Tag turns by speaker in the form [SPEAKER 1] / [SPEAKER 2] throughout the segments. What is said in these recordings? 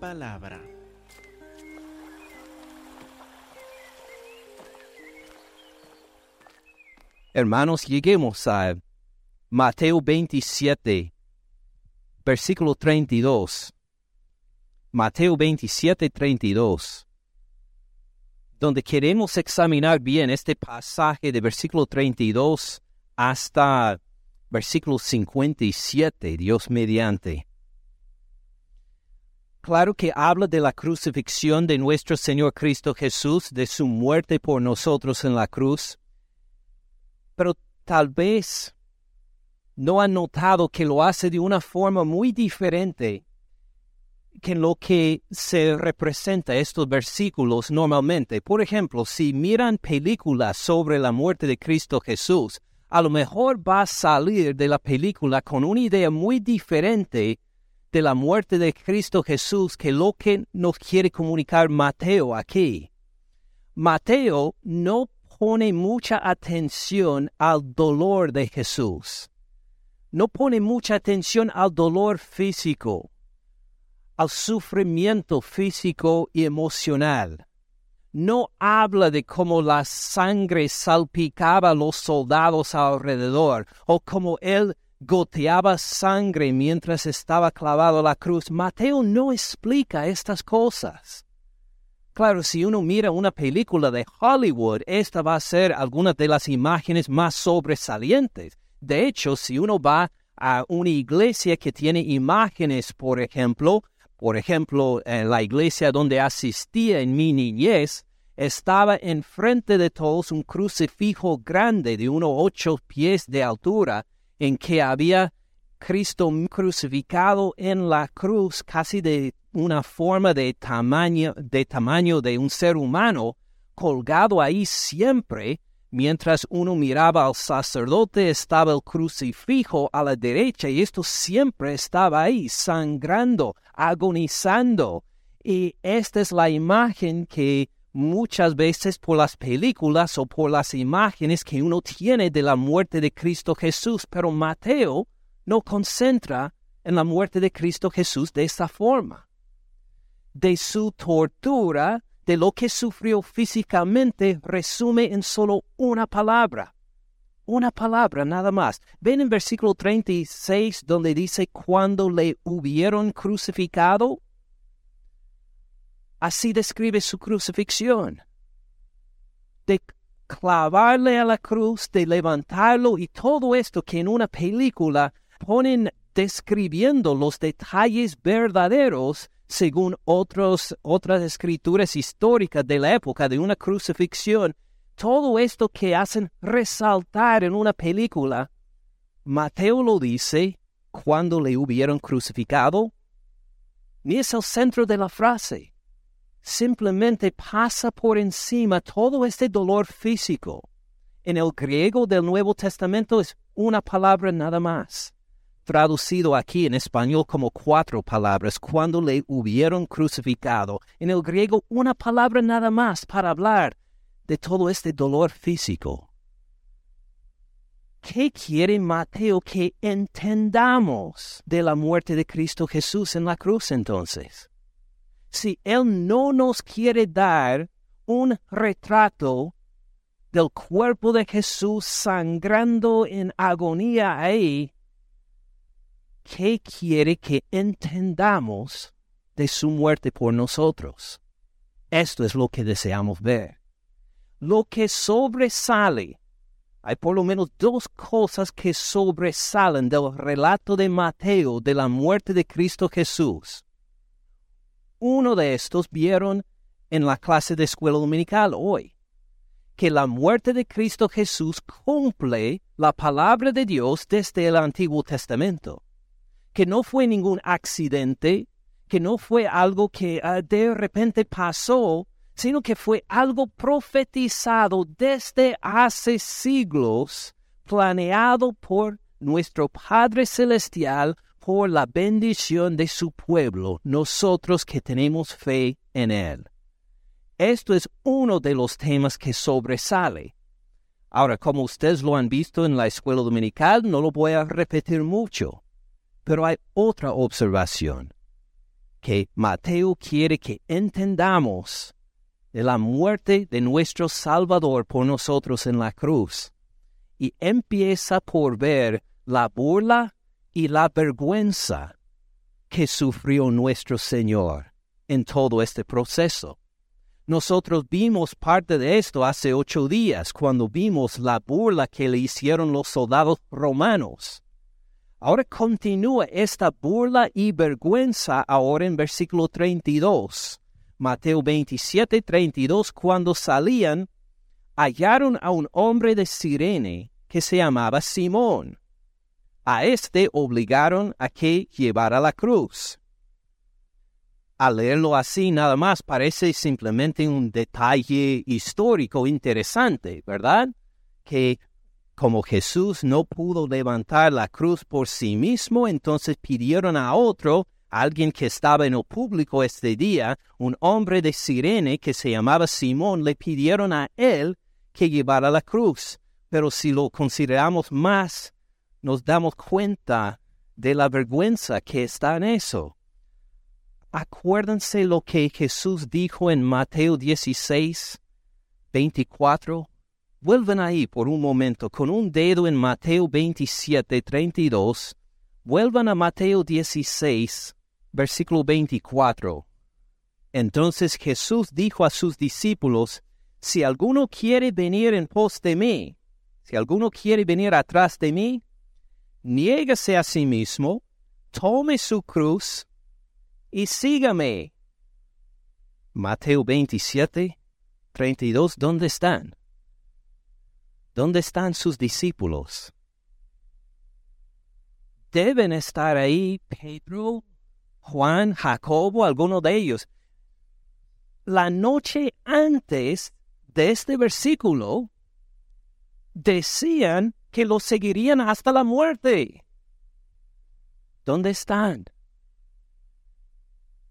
[SPEAKER 1] palabra.
[SPEAKER 2] Hermanos, lleguemos a Mateo 27, versículo 32. Mateo 27, 32. Donde queremos examinar bien este pasaje de versículo 32 hasta versículo 57, Dios mediante. Claro que habla de la crucifixión de nuestro Señor Cristo Jesús, de su muerte por nosotros en la cruz, pero tal vez no han notado que lo hace de una forma muy diferente que lo que se representa estos versículos normalmente. Por ejemplo, si miran películas sobre la muerte de Cristo Jesús, a lo mejor va a salir de la película con una idea muy diferente de la muerte de Cristo Jesús que lo que nos quiere comunicar Mateo aquí. Mateo no pone mucha atención al dolor de Jesús. No pone mucha atención al dolor físico, al sufrimiento físico y emocional. No habla de cómo la sangre salpicaba a los soldados alrededor o cómo él goteaba sangre mientras estaba clavado la cruz. Mateo no explica estas cosas. Claro, si uno mira una película de Hollywood, esta va a ser alguna de las imágenes más sobresalientes. De hecho, si uno va a una iglesia que tiene imágenes, por ejemplo, por ejemplo, en la iglesia donde asistía en mi niñez, estaba enfrente de todos un crucifijo grande de unos ocho pies de altura, en que había Cristo crucificado en la cruz casi de una forma de tamaño, de tamaño de un ser humano, colgado ahí siempre, mientras uno miraba al sacerdote estaba el crucifijo a la derecha y esto siempre estaba ahí, sangrando, agonizando. Y esta es la imagen que muchas veces por las películas o por las imágenes que uno tiene de la muerte de Cristo Jesús, pero Mateo no concentra en la muerte de Cristo Jesús de esta forma. De su tortura, de lo que sufrió físicamente, resume en solo una palabra. Una palabra nada más. Ven en versículo 36 donde dice cuando le hubieron crucificado. Así describe su crucifixión. De clavarle a la cruz, de levantarlo y todo esto que en una película ponen describiendo los detalles verdaderos según otros, otras escrituras históricas de la época de una crucifixión. Todo esto que hacen resaltar en una película, Mateo lo dice cuando le hubieron crucificado. Ni es el centro de la frase. Simplemente pasa por encima todo este dolor físico. En el griego del Nuevo Testamento es una palabra nada más traducido aquí en español como cuatro palabras, cuando le hubieron crucificado. En el griego una palabra nada más para hablar de todo este dolor físico. ¿Qué quiere Mateo que entendamos de la muerte de Cristo Jesús en la cruz entonces? Si Él no nos quiere dar un retrato del cuerpo de Jesús sangrando en agonía ahí, ¿qué quiere que entendamos de su muerte por nosotros? Esto es lo que deseamos ver. Lo que sobresale, hay por lo menos dos cosas que sobresalen del relato de Mateo de la muerte de Cristo Jesús. Uno de estos vieron en la clase de escuela dominical hoy, que la muerte de Cristo Jesús cumple la palabra de Dios desde el Antiguo Testamento que no fue ningún accidente, que no fue algo que ah, de repente pasó, sino que fue algo profetizado desde hace siglos, planeado por nuestro Padre Celestial por la bendición de su pueblo, nosotros que tenemos fe en Él. Esto es uno de los temas que sobresale. Ahora, como ustedes lo han visto en la escuela dominical, no lo voy a repetir mucho. Pero hay otra observación. que Mateo quiere que entendamos de la muerte de nuestro Salvador por nosotros en la cruz. Y empieza por ver la burla y la vergüenza que sufrió nuestro Señor en todo este proceso. Nosotros vimos parte de esto hace ocho días, cuando vimos la burla que le hicieron los soldados romanos. Ahora continúa esta burla y vergüenza ahora en versículo 32. Mateo 27, 32, cuando salían, hallaron a un hombre de Sirene que se llamaba Simón. A éste obligaron a que llevara la cruz. Al leerlo así nada más parece simplemente un detalle histórico interesante, ¿verdad? Que como Jesús no pudo levantar la cruz por sí mismo, entonces pidieron a otro alguien que estaba en el público este día, un hombre de Sirene que se llamaba Simón, le pidieron a él que llevara la cruz. Pero si lo consideramos más, nos damos cuenta de la vergüenza que está en eso. Acuérdense lo que Jesús dijo en Mateo 16, 24. Vuelven ahí por un momento con un dedo en Mateo 27, 32. Vuelvan a Mateo 16, versículo 24. Entonces Jesús dijo a sus discípulos, Si alguno quiere venir en pos de mí, si alguno quiere venir atrás de mí, niégase a sí mismo, tome su cruz y sígame. Mateo 27, 32, ¿dónde están? ¿Dónde están sus discípulos? Deben estar ahí Pedro, Juan, Jacobo, alguno de ellos. La noche antes de este versículo, decían que lo seguirían hasta la muerte. ¿Dónde están?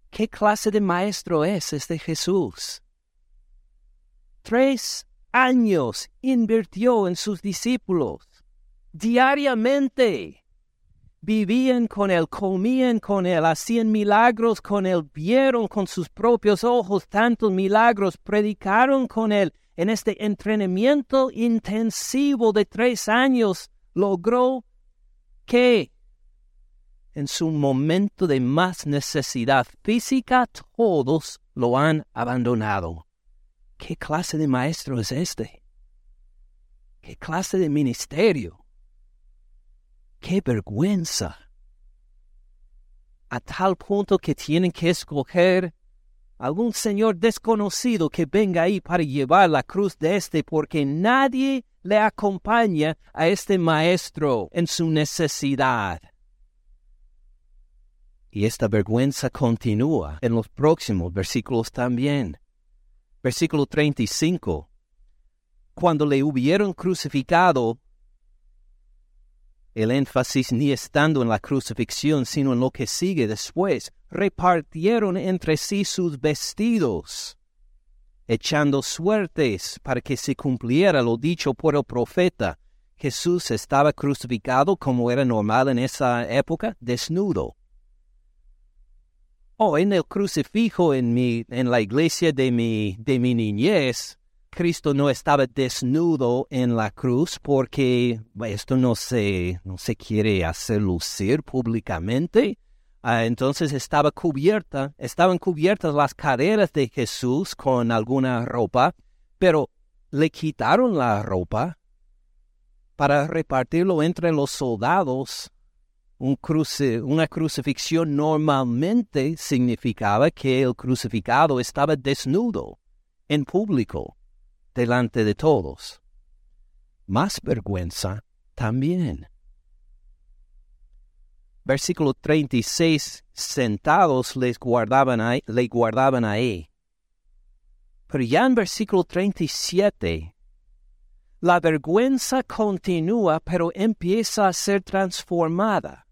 [SPEAKER 2] ¿Qué clase de maestro es este Jesús? Tres años invirtió en sus discípulos, diariamente vivían con él, comían con él, hacían milagros con él, vieron con sus propios ojos tantos milagros, predicaron con él. En este entrenamiento intensivo de tres años logró que en su momento de más necesidad física todos lo han abandonado. ¿Qué clase de maestro es este? ¿Qué clase de ministerio? ¡Qué vergüenza! A tal punto que tienen que escoger algún señor desconocido que venga ahí para llevar la cruz de este, porque nadie le acompaña a este maestro en su necesidad. Y esta vergüenza continúa en los próximos versículos también. Versículo 35. Cuando le hubieron crucificado, el énfasis ni estando en la crucifixión, sino en lo que sigue después, repartieron entre sí sus vestidos, echando suertes para que se cumpliera lo dicho por el profeta. Jesús estaba crucificado como era normal en esa época, desnudo. O oh, en el crucifijo en, mi, en la iglesia de mi, de mi niñez, Cristo no estaba desnudo en la cruz porque esto no se, no se quiere hacer lucir públicamente. Ah, entonces estaba cubierta, estaban cubiertas las caderas de Jesús con alguna ropa, pero le quitaron la ropa para repartirlo entre los soldados. Un una crucifixión normalmente significaba que el crucificado estaba desnudo en público delante de todos. Más vergüenza también. Versículo 36, sentados les guardaban ahí, le guardaban ahí. Pero ya en versículo 37, la vergüenza continúa, pero empieza a ser transformada.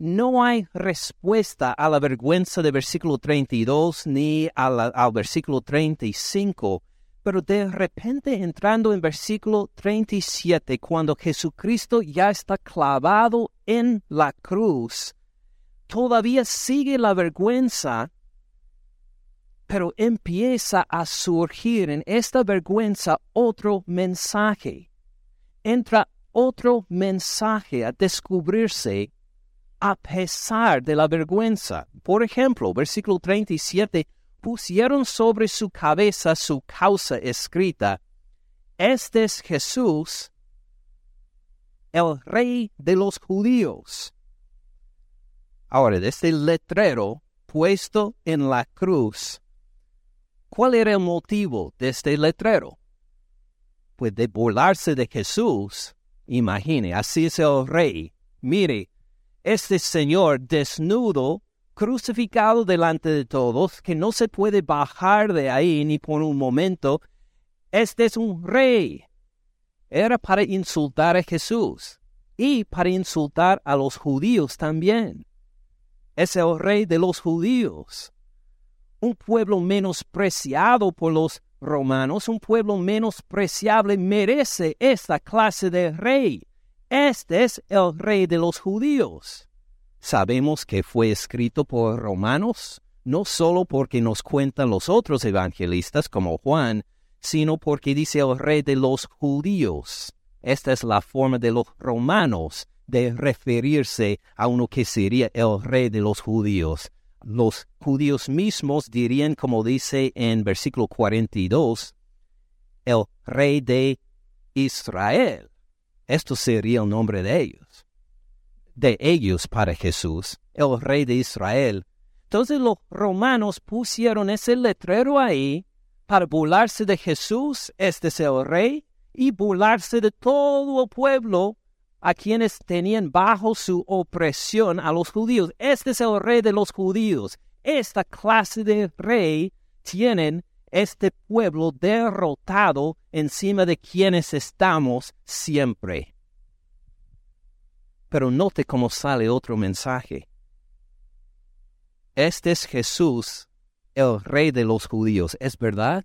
[SPEAKER 2] No hay respuesta a la vergüenza de versículo 32 ni al versículo 35 pero de repente entrando en versículo 37, cuando Jesucristo ya está clavado en la cruz, todavía sigue la vergüenza, pero empieza a surgir en esta vergüenza otro mensaje. Entra otro mensaje a descubrirse a pesar de la vergüenza. Por ejemplo, versículo 37, pusieron sobre su cabeza su causa escrita. Este es Jesús, el rey de los judíos. Ahora, de este letrero puesto en la cruz, ¿cuál era el motivo de este letrero? Pues de burlarse de Jesús. Imagine, así es el rey. Mire, este Señor desnudo, crucificado delante de todos, que no se puede bajar de ahí ni por un momento, este es un rey. Era para insultar a Jesús y para insultar a los judíos también. Es el rey de los judíos. Un pueblo menospreciado por los romanos, un pueblo menospreciable, merece esta clase de rey. Este es el rey de los judíos. Sabemos que fue escrito por romanos, no solo porque nos cuentan los otros evangelistas como Juan, sino porque dice el rey de los judíos. Esta es la forma de los romanos de referirse a uno que sería el rey de los judíos. Los judíos mismos dirían, como dice en versículo 42, el rey de Israel. Esto sería el nombre de ellos. De ellos para Jesús, el rey de Israel. Entonces los romanos pusieron ese letrero ahí para burlarse de Jesús, este es el rey, y burlarse de todo el pueblo a quienes tenían bajo su opresión a los judíos. Este es el rey de los judíos. Esta clase de rey tienen este pueblo derrotado encima de quienes estamos siempre. Pero note cómo sale otro mensaje. Este es Jesús, el rey de los judíos, ¿es verdad?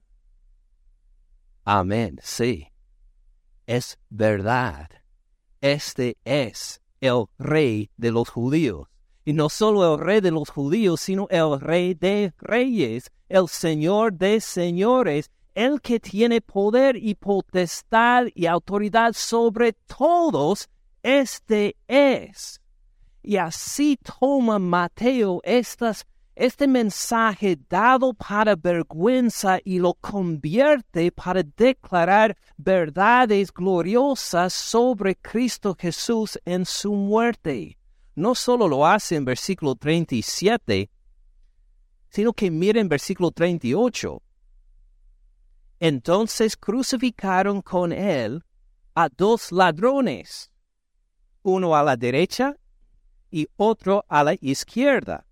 [SPEAKER 2] Amén, sí. Es verdad. Este es el rey de los judíos. Y no solo el rey de los judíos, sino el rey de reyes, el señor de señores, el que tiene poder y potestad y autoridad sobre todos, este es. Y así toma Mateo estas, este mensaje dado para vergüenza y lo convierte para declarar verdades gloriosas sobre Cristo Jesús en su muerte no solo lo hace en versículo 37, sino que miren versículo 38. Entonces crucificaron con él a dos ladrones, uno a la derecha y otro a la izquierda.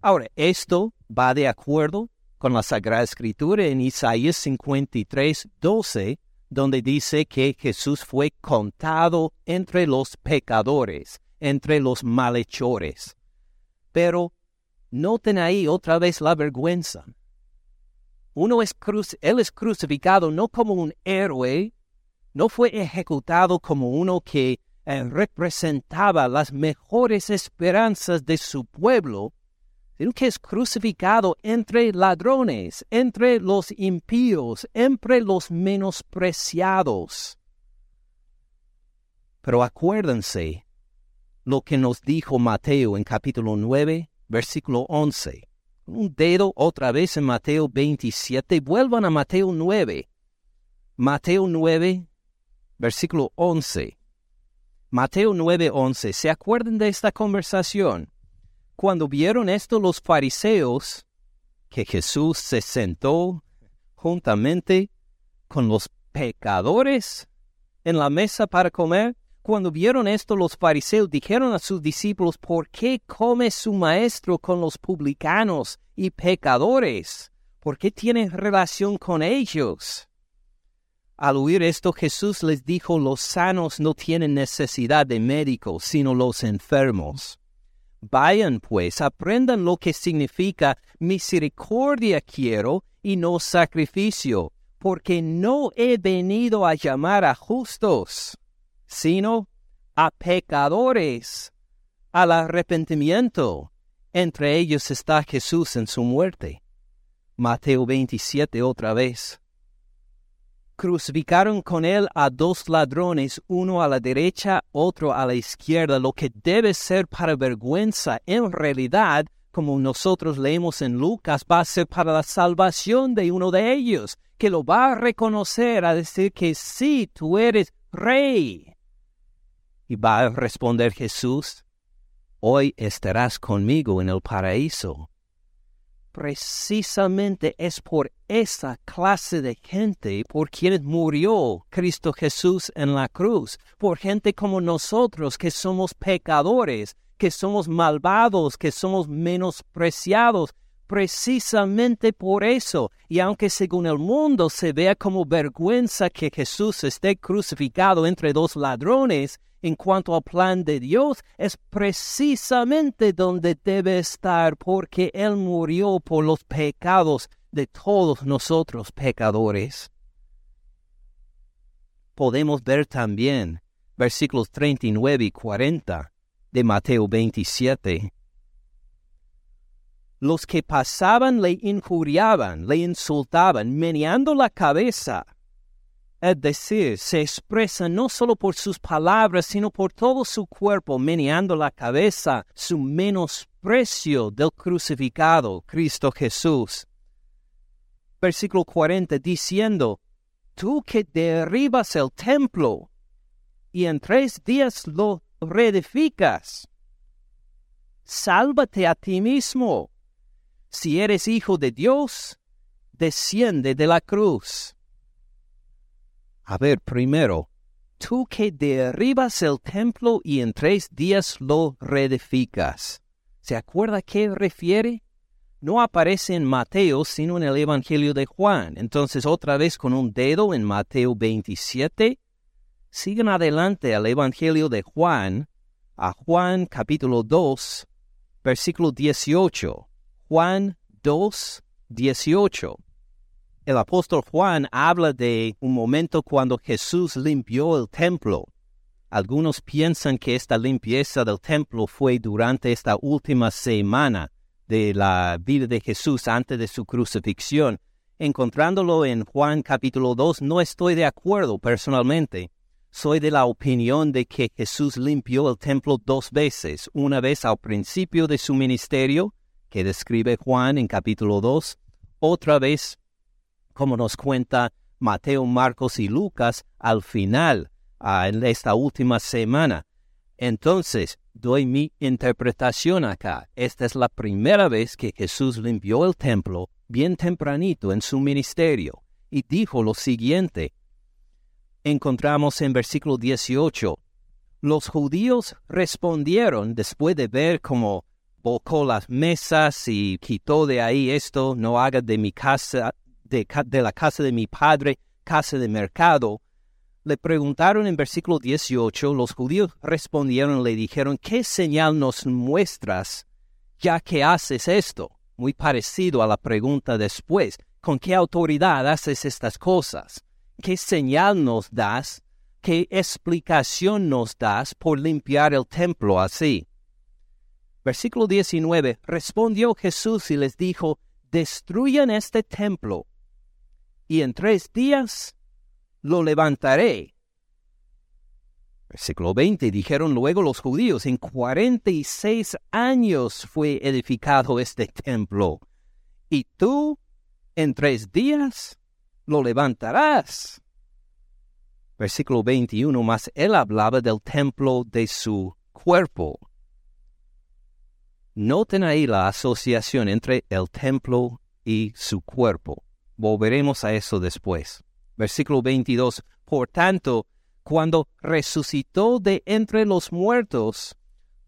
[SPEAKER 2] Ahora, esto va de acuerdo con la Sagrada Escritura en Isaías 53, 12, donde dice que Jesús fue contado entre los pecadores entre los malhechores. Pero noten ahí otra vez la vergüenza. Uno es él es crucificado no como un héroe, no fue ejecutado como uno que representaba las mejores esperanzas de su pueblo, sino que es crucificado entre ladrones, entre los impíos, entre los menospreciados. Pero acuérdense, lo que nos dijo Mateo en capítulo 9, versículo 11. Un dedo otra vez en Mateo 27. Vuelvan a Mateo 9. Mateo 9, versículo 11. Mateo 9, 11. ¿Se acuerdan de esta conversación? Cuando vieron esto los fariseos, que Jesús se sentó juntamente con los pecadores en la mesa para comer, cuando vieron esto los fariseos dijeron a sus discípulos, ¿por qué come su maestro con los publicanos y pecadores? ¿Por qué tiene relación con ellos? Al oír esto Jesús les dijo, los sanos no tienen necesidad de médicos, sino los enfermos. Vayan pues, aprendan lo que significa misericordia quiero y no sacrificio, porque no he venido a llamar a justos, sino a pecadores al arrepentimiento. Entre ellos está Jesús en su muerte. Mateo 27 otra vez. Crucificaron con él a dos ladrones, uno a la derecha, otro a la izquierda, lo que debe ser para vergüenza, en realidad, como nosotros leemos en Lucas, va a ser para la salvación de uno de ellos, que lo va a reconocer, a decir que sí, tú eres rey. Y va a responder Jesús, hoy estarás conmigo en el paraíso precisamente es por esa clase de gente por quienes murió Cristo Jesús en la cruz, por gente como nosotros que somos pecadores, que somos malvados, que somos menospreciados, precisamente por eso. Y aunque según el mundo se vea como vergüenza que Jesús esté crucificado entre dos ladrones, en cuanto al plan de Dios, es precisamente donde debe estar, porque Él murió por los pecados de todos nosotros pecadores. Podemos ver también versículos 39 y 40 de Mateo 27. Los que pasaban le injuriaban, le insultaban, meneando la cabeza es decir, se expresa no solo por sus palabras, sino por todo su cuerpo, meneando la cabeza, su menosprecio del crucificado, Cristo Jesús. Versículo 40, diciendo, Tú que derribas el templo y en tres días lo reedificas, sálvate a ti mismo. Si eres hijo de Dios, desciende de la cruz. A ver, primero, tú que derribas el templo y en tres días lo reedificas. ¿Se acuerda qué refiere? No aparece en Mateo, sino en el Evangelio de Juan. Entonces, otra vez con un dedo en Mateo 27. Sigan adelante al Evangelio de Juan, a Juan capítulo 2, versículo 18. Juan 2, 18 el apóstol Juan habla de un momento cuando Jesús limpió el templo. Algunos piensan que esta limpieza del templo fue durante esta última semana de la vida de Jesús antes de su crucifixión. Encontrándolo en Juan capítulo 2, no estoy de acuerdo personalmente. Soy de la opinión de que Jesús limpió el templo dos veces, una vez al principio de su ministerio, que describe Juan en capítulo 2, otra vez como nos cuenta Mateo, Marcos y Lucas al final, en esta última semana. Entonces, doy mi interpretación acá. Esta es la primera vez que Jesús limpió el templo bien tempranito en su ministerio y dijo lo siguiente. Encontramos en versículo 18, los judíos respondieron después de ver cómo volcó las mesas y quitó de ahí esto, no haga de mi casa de, la casa de mi padre, casa de mercado, le preguntaron en versículo 18, los judíos respondieron, le dijeron, ¿qué señal nos muestras ya que haces esto? Muy parecido a la pregunta después, ¿con qué autoridad haces estas cosas? ¿Qué señal nos das? ¿Qué explicación nos das por limpiar el templo así? Versículo 19, respondió Jesús y les dijo, destruyan este templo y en tres días lo levantaré. Versículo 20, dijeron luego los judíos, en cuarenta y seis años fue edificado este templo, y tú en tres días lo levantarás. Versículo 21, más él hablaba del templo de su cuerpo. Noten ahí la asociación entre el templo y su cuerpo. Volveremos a eso después. Versículo 22. Por tanto, cuando resucitó de entre los muertos,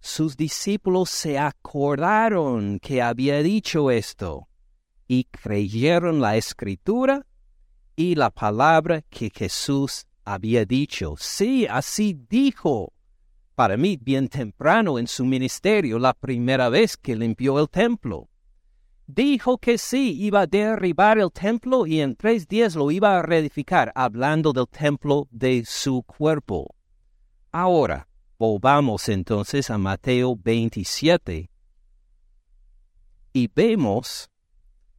[SPEAKER 2] sus discípulos se acordaron que había dicho esto y creyeron la escritura y la palabra que Jesús había dicho. Sí, así dijo. Para mí, bien temprano en su ministerio, la primera vez que limpió el templo dijo que sí, iba a derribar el templo y en tres días lo iba a reedificar, hablando del templo de su cuerpo. Ahora, Volvamos entonces a Mateo 27 y vemos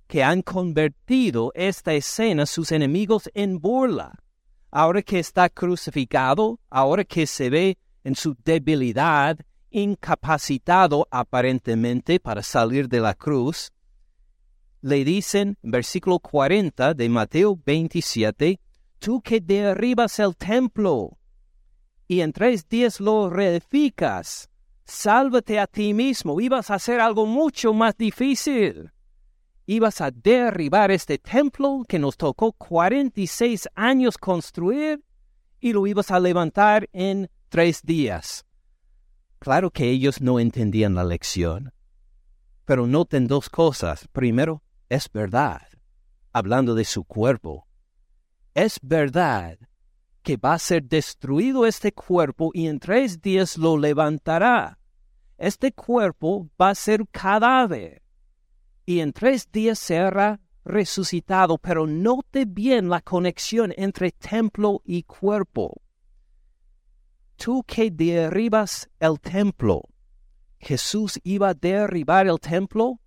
[SPEAKER 2] que han convertido esta escena sus enemigos en burla. Ahora que está crucificado, ahora que se ve en su debilidad, incapacitado aparentemente para salir de la cruz, le dicen, versículo 40 de Mateo 27, tú que derribas el templo y en tres días lo reedificas, sálvate a ti mismo, ibas a hacer algo mucho más difícil. Ibas a derribar este templo que nos tocó 46 años construir y lo ibas a levantar en tres días. Claro que ellos no entendían la lección, pero noten dos cosas. Primero, es verdad, hablando de su cuerpo. Es verdad que va a ser destruido este cuerpo y en tres días lo levantará. Este cuerpo va a ser cadáver y en tres días será resucitado, pero note bien la conexión entre templo y cuerpo. Tú que derribas el templo, ¿Jesús iba a derribar el templo?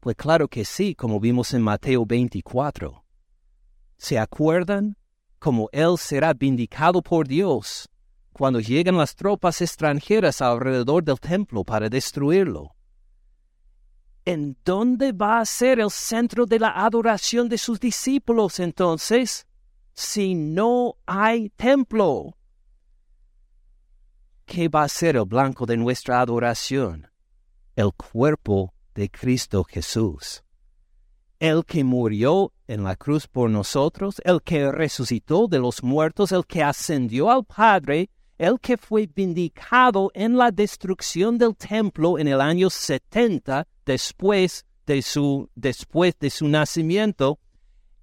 [SPEAKER 2] Pues claro que sí, como vimos en Mateo 24. ¿Se acuerdan? como él será vindicado por Dios cuando lleguen las tropas extranjeras alrededor del templo para destruirlo. ¿En dónde va a ser el centro de la adoración de sus discípulos entonces, si no hay templo? ¿Qué va a ser el blanco de nuestra adoración? El cuerpo de Cristo Jesús el que murió en la cruz por nosotros, el que resucitó de los muertos, el que ascendió al Padre, el que fue vindicado en la destrucción del templo en el año 70 después de su, después de su nacimiento,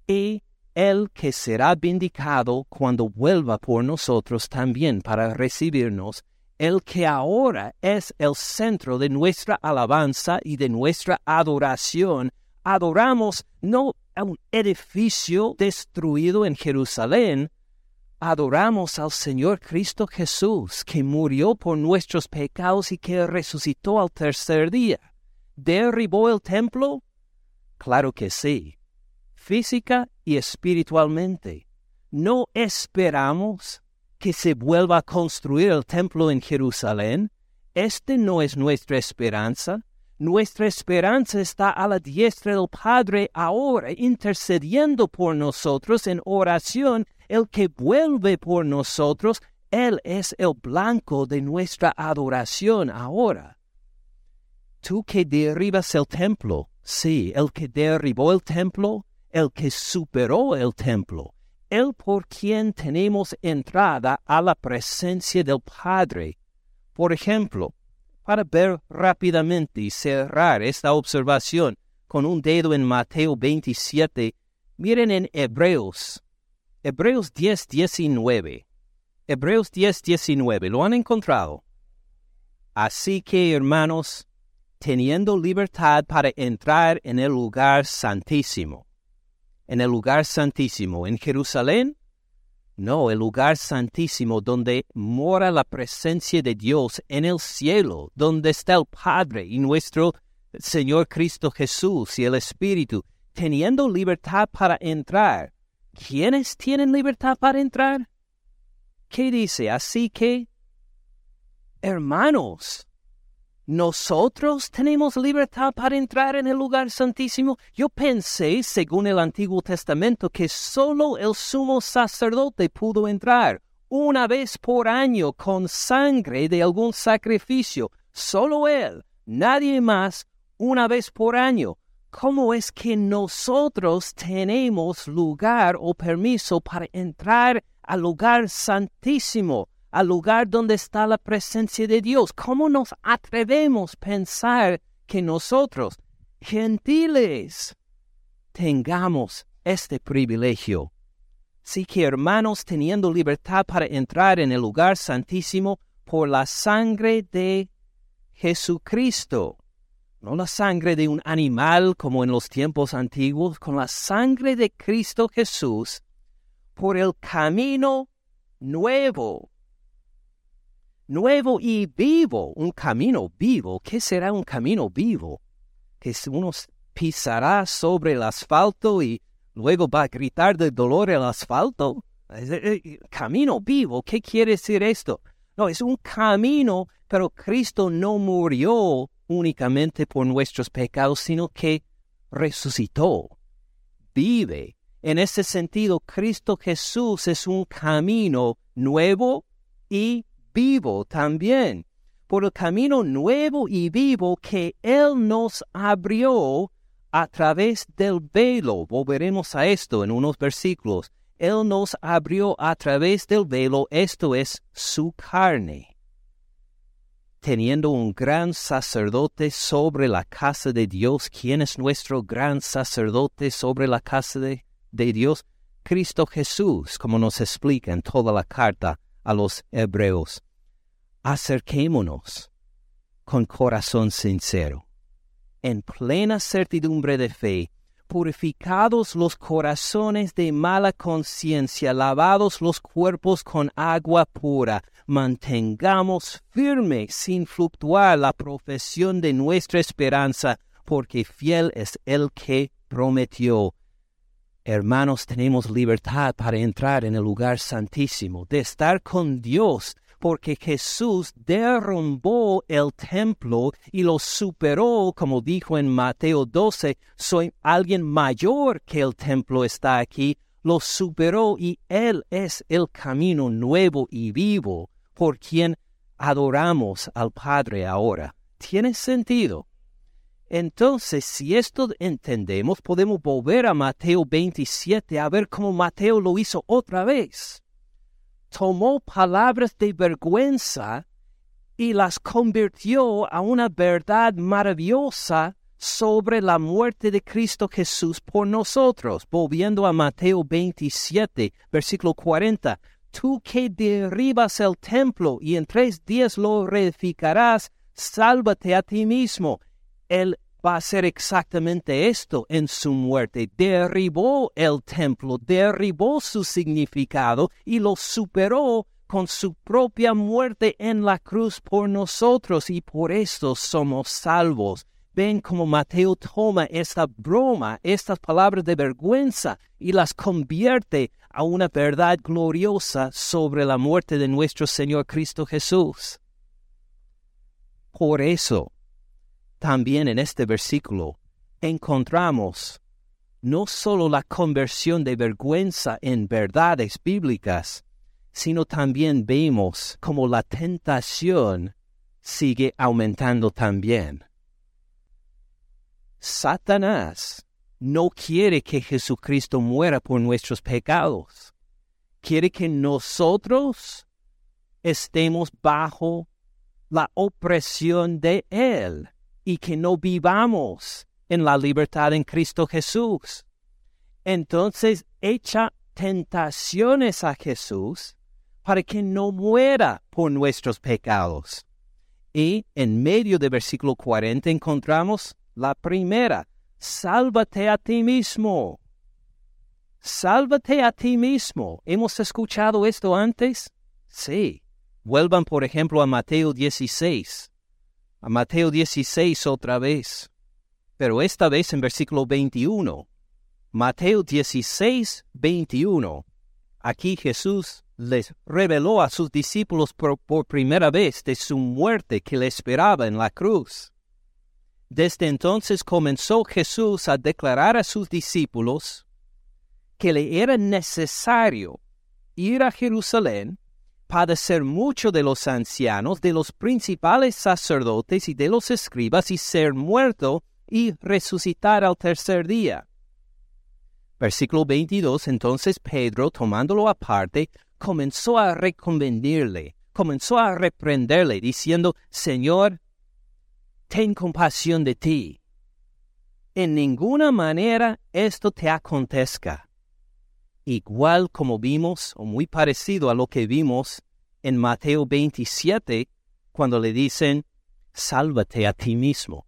[SPEAKER 2] y el que será vindicado cuando vuelva por nosotros también para recibirnos, el que ahora es el centro de nuestra alabanza y de nuestra adoración, adoramos no a un edificio destruido en Jerusalén, adoramos al Señor Cristo Jesús, que murió por nuestros pecados y que resucitó al tercer día. ¿Derribó el templo? Claro que sí, física y espiritualmente. ¿No esperamos que se vuelva a construir el templo en Jerusalén? Este no es nuestra esperanza. Nuestra esperanza está a la diestra del Padre ahora, intercediendo por nosotros en oración. El que vuelve por nosotros, Él es el blanco de nuestra adoración ahora. Tú que derribas el templo, sí, el que derribó el templo, el que superó el templo, el por quien tenemos entrada a la presencia del Padre. Por ejemplo, para ver rápidamente y cerrar esta observación con un dedo en Mateo 27, miren en Hebreos, Hebreos 10, 19. Hebreos 10, 19, ¿lo han encontrado? Así que, hermanos, teniendo libertad para entrar en el lugar santísimo, en el lugar santísimo en Jerusalén, no, el lugar santísimo donde mora la presencia de Dios en el cielo, donde está el Padre y nuestro Señor Cristo Jesús y el Espíritu, teniendo libertad para entrar. ¿Quiénes tienen libertad para entrar? ¿Qué dice? Así que, hermanos, nosotros tenemos libertad para entrar en el lugar santísimo. Yo pensé, según el Antiguo Testamento, que solo el sumo sacerdote pudo entrar una vez por año con sangre de algún sacrificio. Solo él, nadie más, una vez por año. ¿Cómo es que nosotros tenemos lugar o permiso para entrar al lugar santísimo? Al lugar donde está la presencia de Dios. ¿Cómo nos atrevemos a pensar que nosotros, gentiles, tengamos este privilegio? Sí que hermanos, teniendo libertad para entrar en el lugar santísimo por la sangre de Jesucristo, no la sangre de un animal como en los tiempos antiguos, con la sangre de Cristo Jesús, por el camino nuevo nuevo y vivo, un camino vivo. ¿Qué será un camino vivo? Que uno pisará sobre el asfalto y luego va a gritar de dolor el asfalto. Camino vivo, ¿qué quiere decir esto? No, es un camino, pero Cristo no murió únicamente por nuestros pecados, sino que resucitó, vive. En ese sentido, Cristo Jesús es un camino nuevo y vivo también. Por el camino nuevo y vivo que Él nos abrió a través del velo. Volveremos a esto en unos versículos. Él nos abrió a través del velo, esto es su carne. Teniendo un gran sacerdote sobre la casa de Dios, ¿quién es nuestro gran sacerdote sobre la casa de, de Dios? Cristo Jesús, como nos explica en toda la carta a los hebreos. Acerquémonos con corazón sincero, en plena certidumbre de fe, purificados los corazones de mala conciencia, lavados los cuerpos con agua pura, mantengamos firme sin fluctuar la profesión de nuestra esperanza, porque fiel es el que prometió. Hermanos, tenemos libertad para entrar en el lugar santísimo, de estar con Dios, porque Jesús derrumbó el templo y lo superó, como dijo en Mateo 12, soy alguien mayor que el templo está aquí, lo superó y Él es el camino nuevo y vivo por quien adoramos al Padre ahora. ¿Tiene sentido? Entonces, si esto entendemos, podemos volver a Mateo 27 a ver cómo Mateo lo hizo otra vez. Tomó palabras de vergüenza y las convirtió a una verdad maravillosa sobre la muerte de Cristo Jesús por nosotros. Volviendo a Mateo 27, versículo 40. Tú que derribas el templo y en tres días lo reedificarás, sálvate a ti mismo. Él va a hacer exactamente esto en su muerte. Derribó el templo, derribó su significado y lo superó con su propia muerte en la cruz por nosotros y por esto somos salvos. Ven como Mateo toma esta broma, estas palabras de vergüenza y las convierte a una verdad gloriosa sobre la muerte de nuestro Señor Cristo Jesús. Por eso, también en este versículo encontramos no solo la conversión de vergüenza en verdades bíblicas, sino también vemos como la tentación sigue aumentando también. Satanás no quiere que Jesucristo muera por nuestros pecados. Quiere que nosotros estemos bajo la opresión de Él y que no vivamos en la libertad en Cristo Jesús. Entonces echa tentaciones a Jesús para que no muera por nuestros pecados. Y en medio del versículo 40 encontramos la primera, sálvate a ti mismo. Sálvate a ti mismo. ¿Hemos escuchado esto antes? Sí. Vuelvan, por ejemplo, a Mateo 16 a Mateo 16 otra vez, pero esta vez en versículo 21. Mateo 16, 21. Aquí Jesús les reveló a sus discípulos por, por, primera vez de su muerte que le esperaba en la cruz. Desde entonces comenzó Jesús a declarar a sus discípulos que le era necesario ir a Jerusalén padecer mucho de los ancianos, de los principales sacerdotes y de los escribas y ser muerto y resucitar al tercer día. Versículo 22. Entonces Pedro, tomándolo aparte, comenzó a reconvenirle, comenzó a reprenderle, diciendo, Señor, ten compasión de ti. En ninguna manera esto te acontezca igual como vimos, o muy parecido a lo que vimos en Mateo 27, cuando le dicen, sálvate a ti mismo.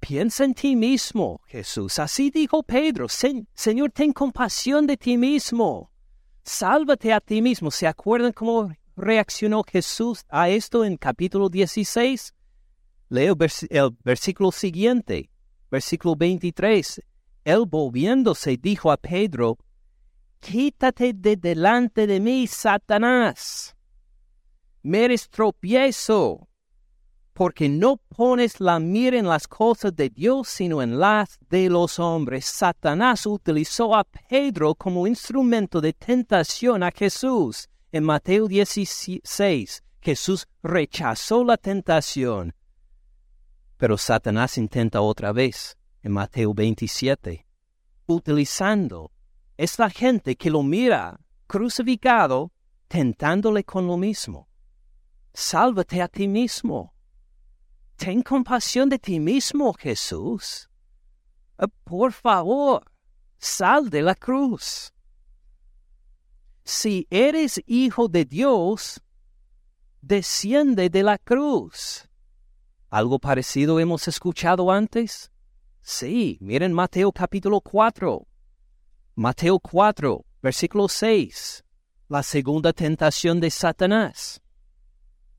[SPEAKER 2] Piensa en ti mismo, Jesús. Así dijo Pedro, Señor, ten compasión de ti mismo. Sálvate a ti mismo. ¿Se acuerdan cómo reaccionó Jesús a esto en capítulo 16? Leo el versículo siguiente, versículo 23. Él volviéndose dijo a Pedro, Quítate de delante de mí, Satanás. Me tropiezo, porque no pones la mira en las cosas de Dios, sino en las de los hombres. Satanás utilizó a Pedro como instrumento de tentación a Jesús. En Mateo 16, Jesús rechazó la tentación. Pero Satanás intenta otra vez en Mateo 27, utilizando esta gente que lo mira crucificado, tentándole con lo mismo. Sálvate a ti mismo. Ten compasión de ti mismo, Jesús. Ah, por favor, sal de la cruz. Si eres hijo de Dios, desciende de la cruz. ¿Algo parecido hemos escuchado antes? Sí, miren Mateo capítulo 4. Mateo 4, versículo 6. La segunda tentación de Satanás.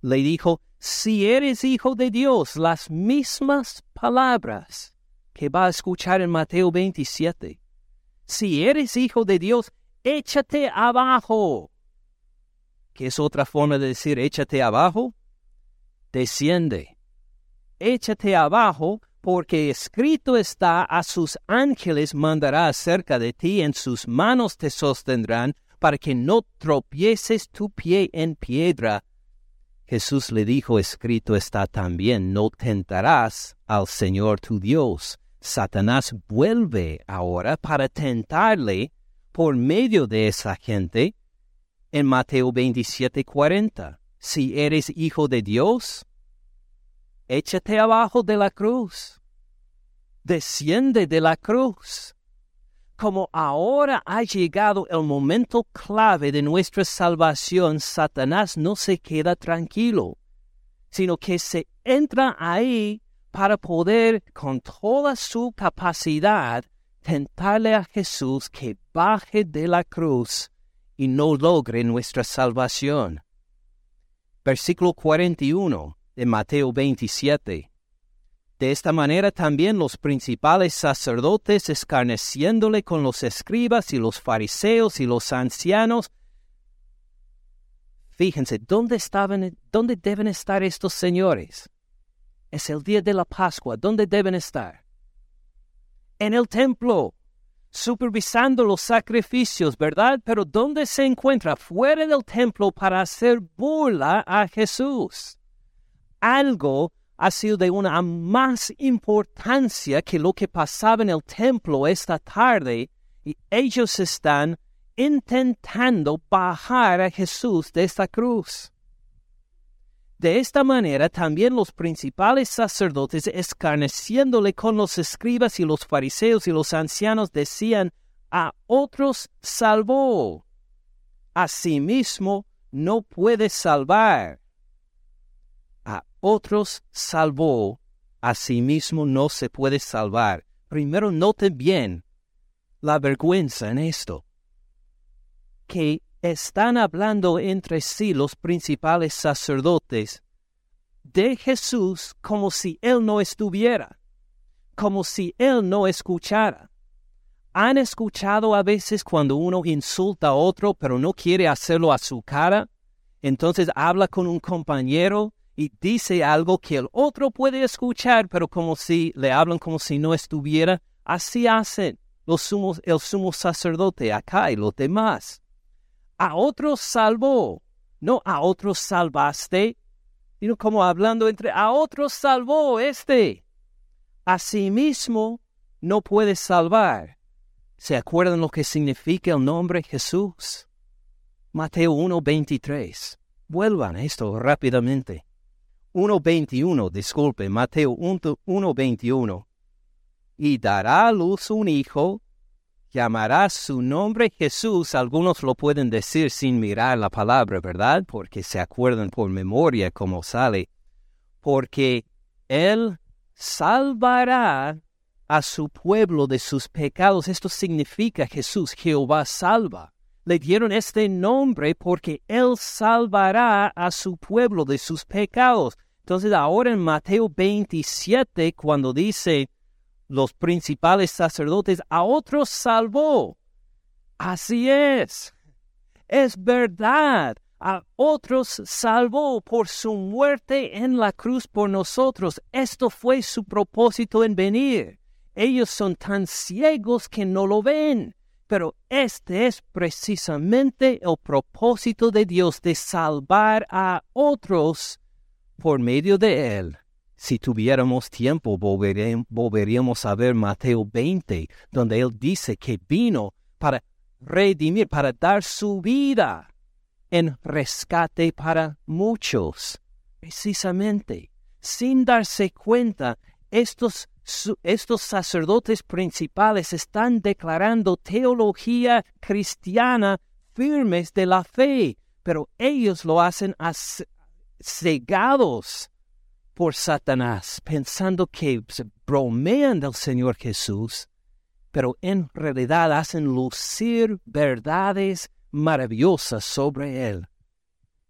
[SPEAKER 2] Le dijo, si eres hijo de Dios, las mismas palabras que va a escuchar en Mateo 27. Si eres hijo de Dios, échate abajo. ¿Qué es otra forma de decir échate abajo? Desciende. Échate abajo porque escrito está, a sus ángeles mandará acerca de ti, en sus manos te sostendrán, para que no tropieces tu pie en piedra. Jesús le dijo, escrito está también, no tentarás al Señor tu Dios. Satanás vuelve ahora para tentarle por medio de esa gente en Mateo 27:40. Si eres hijo de Dios, échate abajo de la cruz, desciende de la cruz. Como ahora ha llegado el momento clave de nuestra salvación, Satanás no se queda tranquilo, sino que se entra ahí para poder con toda su capacidad tentarle a Jesús que baje de la cruz y no logre nuestra salvación. Versículo 41 de Mateo 27. De esta manera también los principales sacerdotes, escarneciéndole con los escribas y los fariseos y los ancianos, fíjense, ¿dónde, estaban, ¿dónde deben estar estos señores? Es el día de la Pascua, ¿dónde deben estar? En el templo, supervisando los sacrificios, ¿verdad? Pero ¿dónde se encuentra? Fuera del templo para hacer burla a Jesús algo ha sido de una más importancia que lo que pasaba en el templo esta tarde y ellos están intentando bajar a Jesús de esta cruz. De esta manera también los principales sacerdotes, escarneciéndole con los escribas y los fariseos y los ancianos, decían, a otros salvó, a sí mismo no puede salvar otros salvó, a sí mismo no se puede salvar. Primero note bien la vergüenza en esto, que están hablando entre sí los principales sacerdotes de Jesús como si Él no estuviera, como si Él no escuchara. ¿Han escuchado a veces cuando uno insulta a otro pero no quiere hacerlo a su cara? Entonces habla con un compañero y dice algo que el otro puede escuchar, pero como si le hablan como si no estuviera. Así hacen los sumos, el sumo sacerdote acá y los demás. A otros salvó, no a otros salvaste, sino como hablando entre a otros salvó este. A sí mismo no puede salvar. ¿Se acuerdan lo que significa el nombre Jesús? Mateo 1.23. Vuelvan a esto rápidamente. 1.21, disculpe, Mateo 1.21. Y dará a luz un hijo, llamará su nombre Jesús. Algunos lo pueden decir sin mirar la palabra, ¿verdad? Porque se acuerdan por memoria cómo sale. Porque él salvará a su pueblo de sus pecados. Esto significa Jesús, Jehová salva le dieron este nombre porque Él salvará a su pueblo de sus pecados. Entonces ahora en Mateo 27, cuando dice los principales sacerdotes, a otros salvó. Así es. Es verdad. A otros salvó por su muerte en la cruz por nosotros. Esto fue su propósito en venir. Ellos son tan ciegos que no lo ven. Pero este es precisamente el propósito de Dios de salvar a otros por medio de Él. Si tuviéramos tiempo, volveríamos a ver Mateo 20, donde Él dice que vino para redimir, para dar su vida en rescate para muchos. Precisamente, sin darse cuenta, estos estos sacerdotes principales están declarando teología cristiana firmes de la fe, pero ellos lo hacen cegados por Satanás, pensando que bromean del Señor Jesús, pero en realidad hacen lucir verdades maravillosas sobre Él.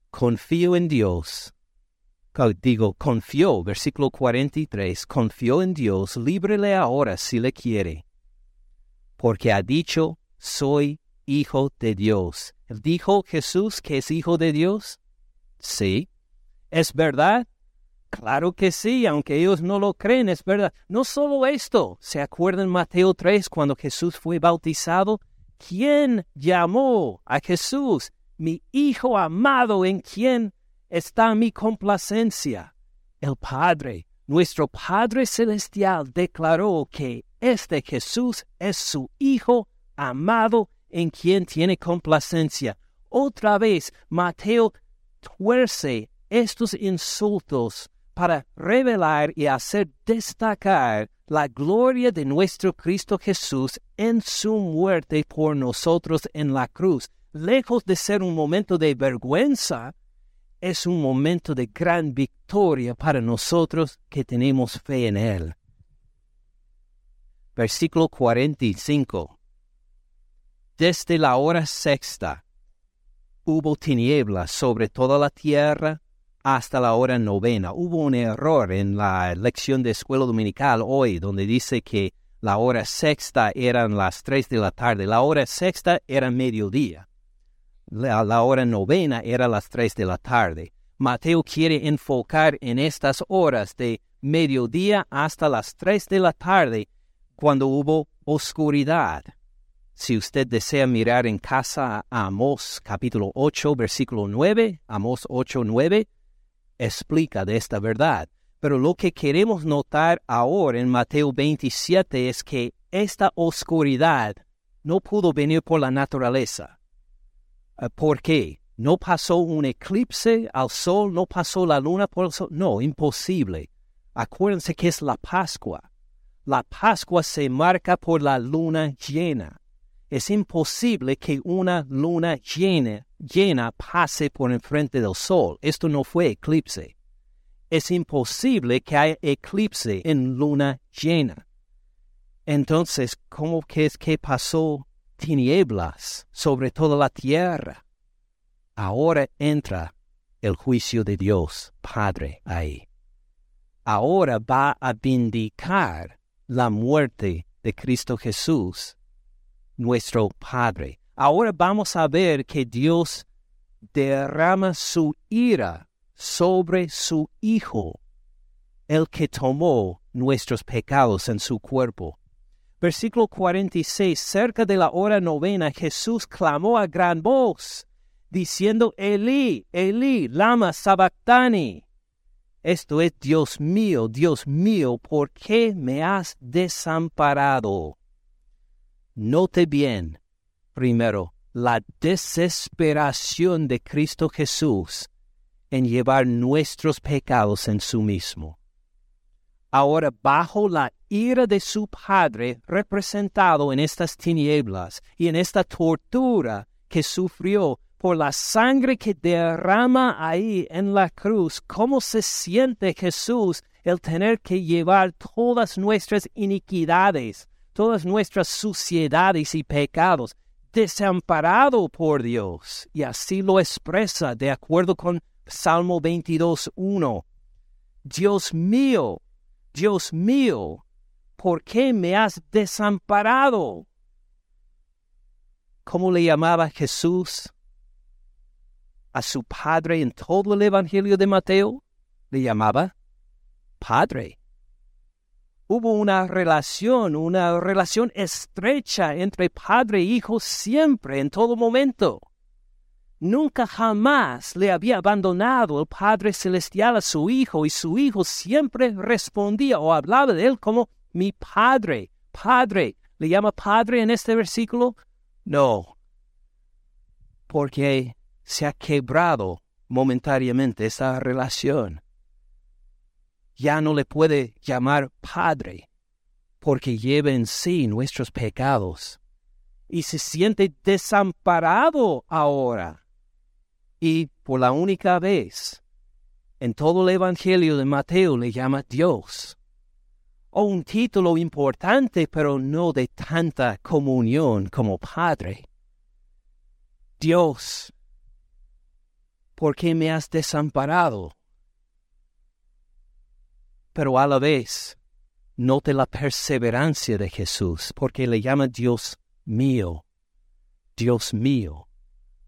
[SPEAKER 2] Confío en Dios digo, confió, versículo 43, confió en Dios, líbrele ahora si le quiere, porque ha dicho, soy hijo de Dios. ¿Dijo Jesús que es hijo de Dios? Sí. ¿Es verdad? Claro que sí, aunque ellos no lo creen, es verdad. No solo esto, ¿se acuerdan Mateo 3 cuando Jesús fue bautizado? ¿Quién llamó a Jesús mi Hijo amado en quien está mi complacencia. El Padre, nuestro Padre Celestial, declaró que este Jesús es su Hijo amado en quien tiene complacencia. Otra vez, Mateo tuerce estos insultos para revelar y hacer destacar la gloria de nuestro Cristo Jesús en su muerte por nosotros en la cruz. Lejos de ser un momento de vergüenza, es un momento de gran victoria para nosotros que tenemos fe en Él. Versículo 45. Desde la hora sexta hubo tinieblas sobre toda la tierra hasta la hora novena. Hubo un error en la lección de escuela dominical hoy, donde dice que la hora sexta eran las tres de la tarde. La hora sexta era mediodía la, hora novena era las tres de la tarde. Mateo quiere enfocar en estas horas de mediodía hasta las tres de la tarde, cuando hubo oscuridad. Si usted desea mirar en casa a Amós capítulo 8, versículo 9, Amós 8, 9, explica de esta verdad. Pero lo que queremos notar ahora en Mateo 27 es que esta oscuridad no pudo venir por la naturaleza. Eh, ¿Por qué? ¿No pasó un eclipse al sol? ¿No pasó la luna por el sol? No, imposible. Acuérdense que es la Pascua. La Pascua se marca por la luna llena. Es imposible que una luna llena, llena pase por enfrente del sol. Esto no fue eclipse. Es imposible que haya eclipse en luna llena. Entonces, ¿cómo que es que pasó tinieblas sobre toda la tierra. Ahora entra el juicio de Dios Padre ahí. Ahora va a vindicar la muerte de Cristo Jesús, nuestro Padre. Ahora vamos a ver que Dios derrama su ira sobre su Hijo, el que tomó nuestros pecados en su cuerpo Versículo 46. Cerca de la hora novena, Jesús clamó a gran voz, diciendo, Eli, Eli, lama sabactani. Esto es, Dios mío, Dios mío, ¿por qué me has desamparado? Note bien, primero, la desesperación de Cristo Jesús en llevar nuestros pecados en su mismo ahora bajo la ira de su Padre representado en estas tinieblas y en esta tortura que sufrió por la sangre que derrama ahí en la cruz, cómo se siente Jesús el tener que llevar todas nuestras iniquidades, todas nuestras suciedades y pecados, desamparado por Dios. Y así lo expresa de acuerdo con Salmo 22.1. Dios mío, Dios mío, ¿por qué me has desamparado? ¿Cómo le llamaba Jesús a su Padre en todo el Evangelio de Mateo? Le llamaba Padre hubo una relación, una relación estrecha entre padre e hijo siempre, en todo momento. Nunca jamás le había abandonado el Padre Celestial a su hijo y su hijo siempre respondía o hablaba de él como mi Padre, Padre. ¿Le llama Padre en este versículo? No, porque se ha quebrado momentáneamente esa relación ya no le puede llamar Padre, porque lleva en sí nuestros pecados, y se siente desamparado ahora. Y por la única vez en todo el Evangelio de Mateo le llama Dios. O un título importante, pero no de tanta comunión como Padre. Dios, ¿por qué me has desamparado? pero a la vez note la perseverancia de Jesús, porque le llama Dios mío, Dios mío.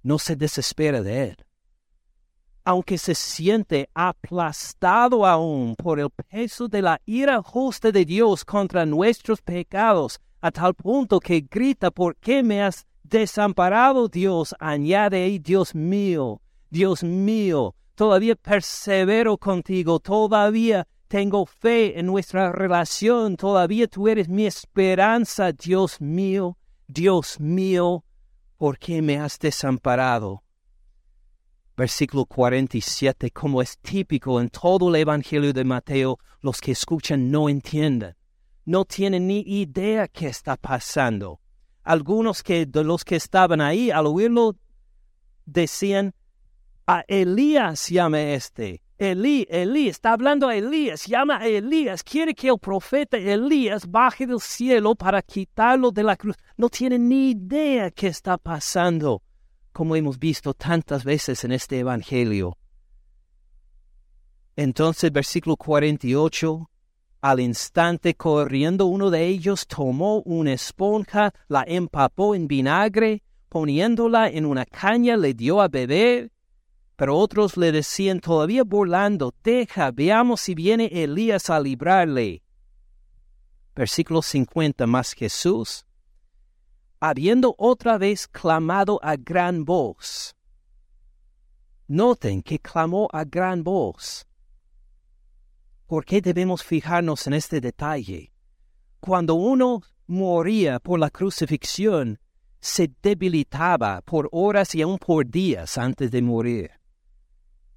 [SPEAKER 2] No se desespera de él. Aunque se siente aplastado aún por el peso de la ira justa de Dios contra nuestros pecados, a tal punto que grita, ¿por qué me has desamparado, Dios? Añade, Dios mío, Dios mío, todavía persevero contigo, todavía tengo fe en nuestra relación. Todavía tú eres mi esperanza, Dios mío, Dios mío, ¿por qué me has desamparado? Versículo 47, como es típico en todo el Evangelio de Mateo, los que escuchan no entienden, no tienen ni idea qué está pasando. Algunos que, de los que estaban ahí al oírlo decían, a Elías llame este. Elí, Elí, está hablando a Elías, llama a Elías, quiere que el profeta Elías baje del cielo para quitarlo de la cruz. No tiene ni idea qué está pasando, como hemos visto tantas veces en este Evangelio. Entonces, versículo 48, al instante corriendo uno de ellos tomó una esponja, la empapó en vinagre, poniéndola en una caña le dio a beber pero otros le decían todavía burlando, deja, veamos si viene Elías a librarle. Versículo 50 más Jesús, habiendo otra vez clamado a gran voz. Noten que clamó a gran voz. ¿Por qué debemos fijarnos en este detalle? Cuando uno moría por la crucifixión, se debilitaba por horas y aún por días antes de morir.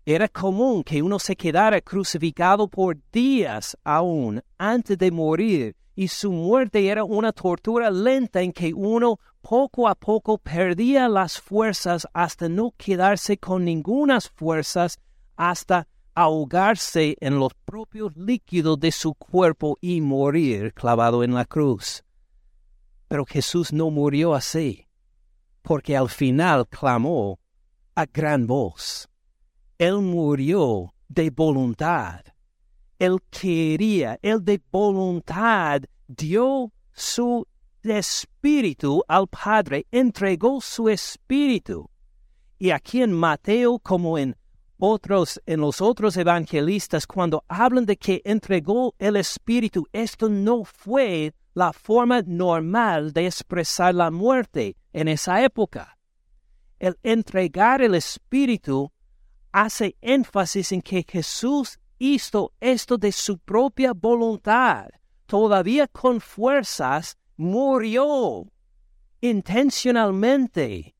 [SPEAKER 2] Era común que uno se quedara crucificado por días aún antes de morir, y su muerte era una tortura lenta en que uno poco a poco perdía las fuerzas hasta no quedarse con ningunas fuerzas, hasta ahogarse en los propios líquidos de su cuerpo y morir clavado en la cruz. Pero Jesús no murió así, porque al final clamó a gran voz. Él murió de voluntad. Él quería, Él de voluntad dio su espíritu al Padre, entregó su espíritu. Y aquí en Mateo, como en otros, en los otros evangelistas, cuando hablan de que entregó el espíritu, esto no fue la forma normal de expresar la muerte en esa época. El entregar el espíritu hace énfasis en que Jesús hizo esto de su propia voluntad, todavía con fuerzas, murió intencionalmente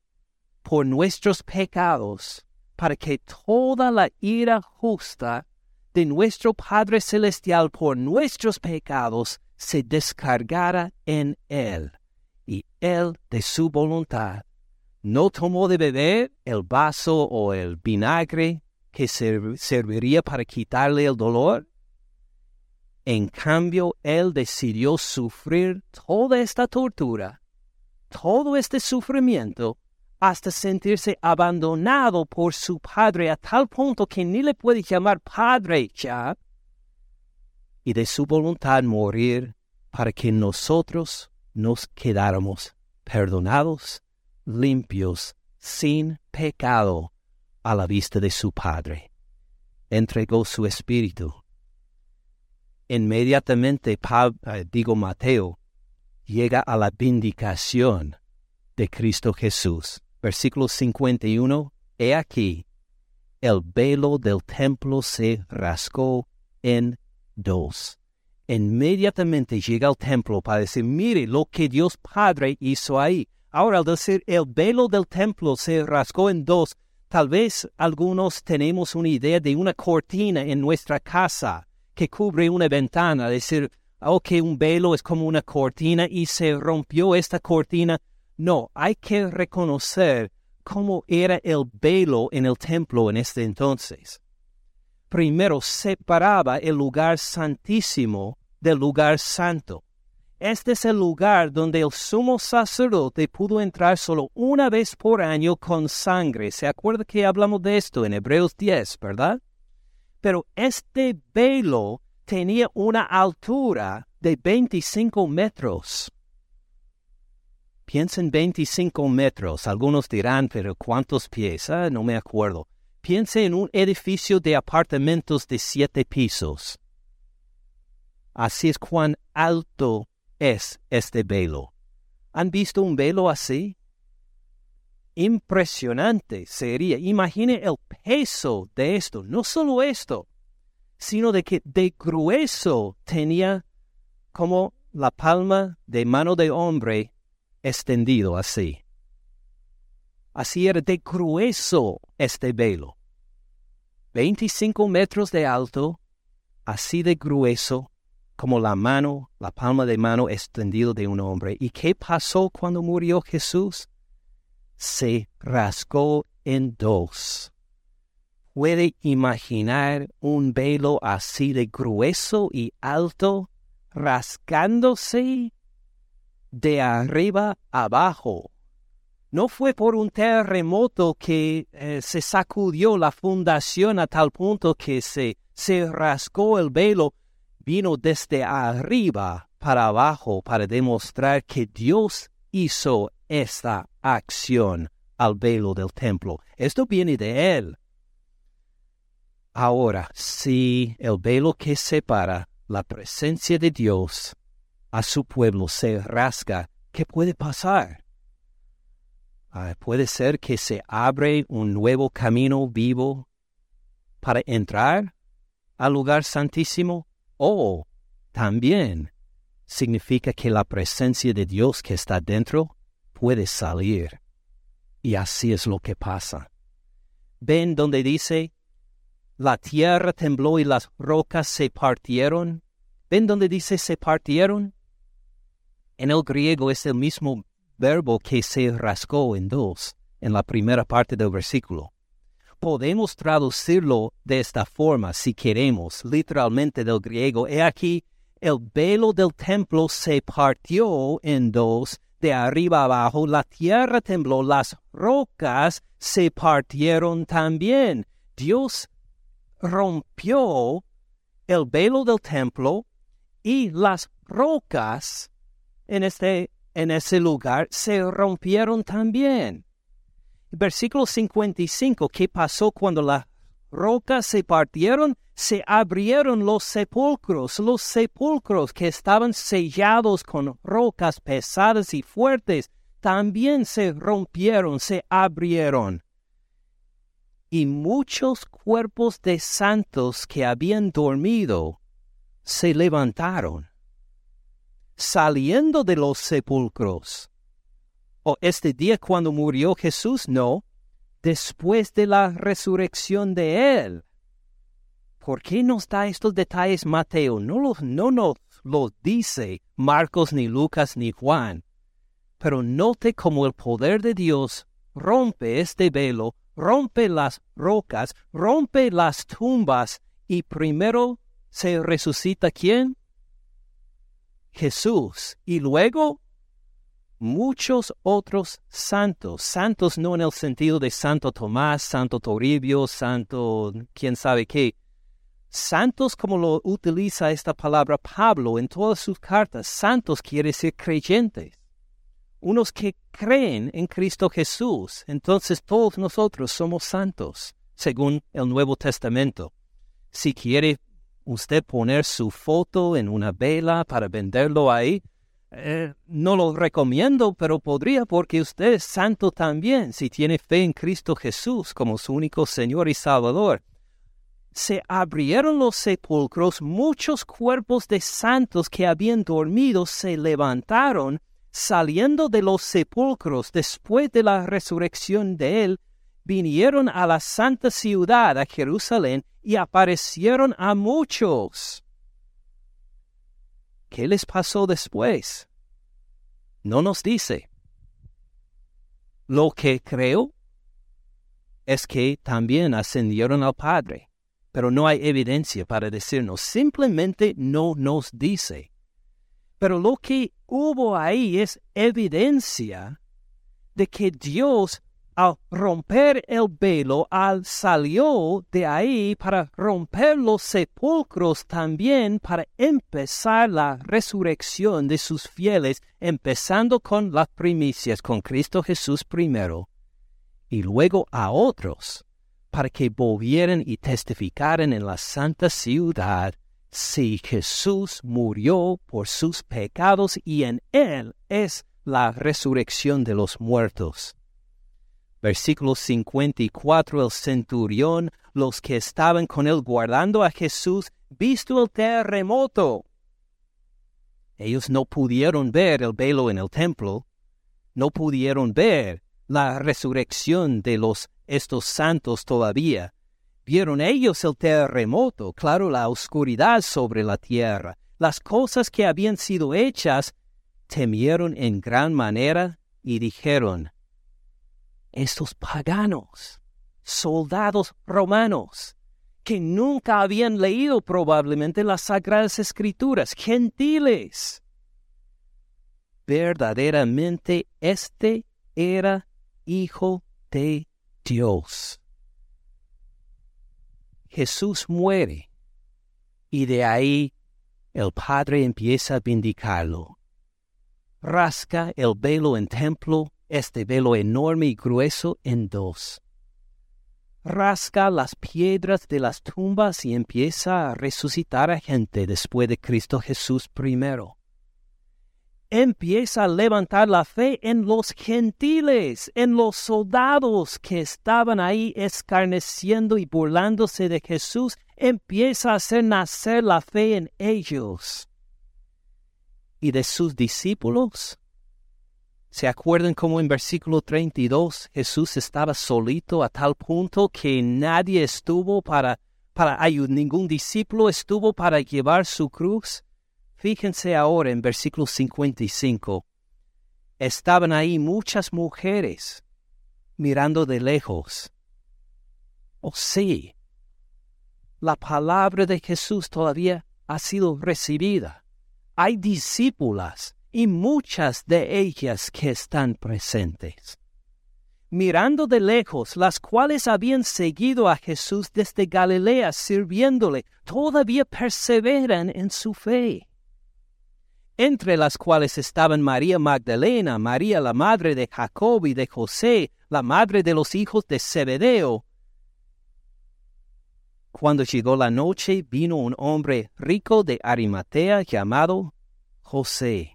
[SPEAKER 2] por nuestros pecados, para que toda la ira justa de nuestro Padre Celestial por nuestros pecados se descargara en Él, y Él de su voluntad no tomó de beber el vaso o el vinagre que serviría para quitarle el dolor. En cambio, él decidió sufrir toda esta tortura todo este sufrimiento hasta sentirse abandonado por su padre a tal punto que ni le puede llamar padre ya, y de su voluntad morir para que nosotros nos quedáramos perdonados, limpios, sin pecado a la vista de su Padre. Entregó su espíritu. Inmediatamente, eh, digo Mateo, llega a la vindicación de Cristo Jesús. Versículo 51, He aquí, el velo del templo se rascó en dos. Inmediatamente llega al templo para decir, mire lo que Dios Padre hizo ahí. Ahora, al decir el velo del templo se rascó en dos, tal vez algunos tenemos una idea de una cortina en nuestra casa que cubre una ventana, decir, que un velo es como una cortina y se rompió esta cortina. No, hay que reconocer cómo era el velo en el templo en este entonces primero separaba el lugar santísimo del lugar santo. Este es el lugar donde el sumo sacerdote pudo entrar solo una vez por año con sangre. ¿Se acuerda que hablamos de esto en Hebreos 10, verdad? Pero este velo tenía una altura de 25 metros. Piensen 25 metros. Algunos dirán, pero ¿cuántos pies? Ah, no me acuerdo. Piense en un edificio de apartamentos de siete pisos. Así es cuán alto es este velo. ¿Han visto un velo así? Impresionante sería. Imagine el peso de esto. No solo esto, sino de que de grueso tenía como la palma de mano de hombre extendido así. Así era de grueso este velo. 25 metros de alto, así de grueso como la mano, la palma de mano extendido de un hombre. ¿Y qué pasó cuando murió Jesús? Se rasgó en dos. ¿Puede imaginar un velo así de grueso y alto rasgándose de arriba abajo? No fue por un terremoto que eh, se sacudió la fundación a tal punto que se, se rasgó el velo, vino desde arriba para abajo para demostrar que Dios hizo esta acción al velo del templo. Esto viene de Él. Ahora, si el velo que separa la presencia de Dios a su pueblo se rasga, ¿qué puede pasar? Ah, puede ser que se abre un nuevo camino vivo para entrar al lugar santísimo o también significa que la presencia de Dios que está dentro puede salir. Y así es lo que pasa. ¿Ven donde dice, la tierra tembló y las rocas se partieron? ¿Ven donde dice se partieron? En el griego es el mismo verbo que se rasgó en dos en la primera parte del versículo. Podemos traducirlo de esta forma si queremos, literalmente del griego. He aquí, el velo del templo se partió en dos de arriba abajo, la tierra tembló, las rocas se partieron también. Dios rompió el velo del templo y las rocas en este en ese lugar se rompieron también. Versículo 55, ¿qué pasó cuando las rocas se partieron? Se abrieron los sepulcros, los sepulcros que estaban sellados con rocas pesadas y fuertes, también se rompieron, se abrieron. Y muchos cuerpos de santos que habían dormido se levantaron saliendo de los sepulcros. ¿O este día cuando murió Jesús? No, después de la resurrección de Él. ¿Por qué nos da estos detalles Mateo? No, los, no nos los dice Marcos, ni Lucas, ni Juan. Pero note cómo el poder de Dios rompe este velo, rompe las rocas, rompe las tumbas y primero se resucita quién? Jesús y luego muchos otros santos, santos no en el sentido de Santo Tomás, Santo Toribio, Santo quién sabe qué, santos como lo utiliza esta palabra Pablo en todas sus cartas, santos quiere decir creyentes, unos que creen en Cristo Jesús, entonces todos nosotros somos santos, según el Nuevo Testamento. Si quiere usted poner su foto en una vela para venderlo ahí, eh, no lo recomiendo, pero podría porque usted es santo también si tiene fe en Cristo Jesús como su único Señor y Salvador. Se abrieron los sepulcros, muchos cuerpos de santos que habían dormido se levantaron, saliendo de los sepulcros después de la resurrección de él, vinieron a la santa ciudad, a Jerusalén, y aparecieron a muchos. ¿Qué les pasó después? No nos dice. Lo que creo es que también ascendieron al Padre, pero no hay evidencia para decirnos, simplemente no nos dice. Pero lo que hubo ahí es evidencia de que Dios al romper el velo, al salió de ahí para romper los sepulcros también para empezar la resurrección de sus fieles, empezando con las primicias, con Cristo Jesús primero, y luego a otros, para que volvieran y testificaran en la santa ciudad si Jesús murió por sus pecados y en él es la resurrección de los muertos. Versículo 54, el centurión, los que estaban con él guardando a Jesús, visto el terremoto. Ellos no pudieron ver el velo en el templo, no pudieron ver la resurrección de los estos santos todavía. Vieron ellos el terremoto, claro, la oscuridad sobre la tierra, las cosas que habían sido hechas, temieron en gran manera y dijeron, estos paganos, soldados romanos, que nunca habían leído probablemente las sagradas escrituras, gentiles. Verdaderamente este era hijo de Dios. Jesús muere y de ahí el Padre empieza a vindicarlo. Rasca el velo en templo este velo enorme y grueso en dos. Rasca las piedras de las tumbas y empieza a resucitar a gente después de Cristo Jesús primero. Empieza a levantar la fe en los gentiles, en los soldados que estaban ahí escarneciendo y burlándose de Jesús. Empieza a hacer nacer la fe en ellos. Y de sus discípulos, ¿Se acuerdan cómo en versículo 32 Jesús estaba solito a tal punto que nadie estuvo para, para ayudar, ningún discípulo estuvo para llevar su cruz? Fíjense ahora en versículo 55. Estaban ahí muchas mujeres mirando de lejos. Oh sí, la palabra de Jesús todavía ha sido recibida. Hay discípulas y muchas de ellas que están presentes. Mirando de lejos, las cuales habían seguido a Jesús desde Galilea sirviéndole, todavía perseveran en su fe. Entre las cuales estaban María Magdalena, María la madre de Jacob y de José, la madre de los hijos de Zebedeo. Cuando llegó la noche, vino un hombre rico de Arimatea llamado José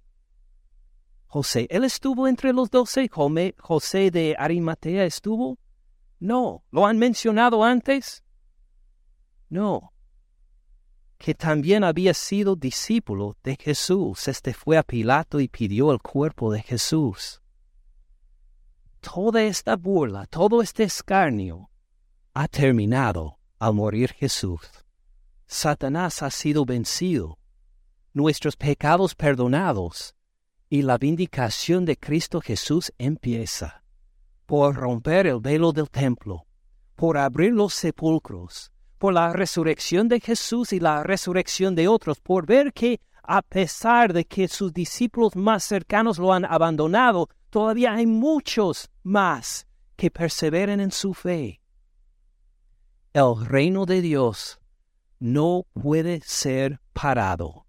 [SPEAKER 2] José. ¿Él estuvo entre los doce? ¿José de Arimatea estuvo? No. ¿Lo han mencionado antes? No. Que también había sido discípulo de Jesús. Este fue a Pilato y pidió el cuerpo de Jesús. Toda esta burla, todo este escarnio ha terminado al morir Jesús. Satanás ha sido vencido, nuestros pecados perdonados y la vindicación de Cristo Jesús empieza por romper el velo del templo, por abrir los sepulcros, por la resurrección de Jesús y la resurrección de otros, por ver que a pesar de que sus discípulos más cercanos lo han abandonado, todavía hay muchos más que perseveren en su fe. El reino de Dios no puede ser parado.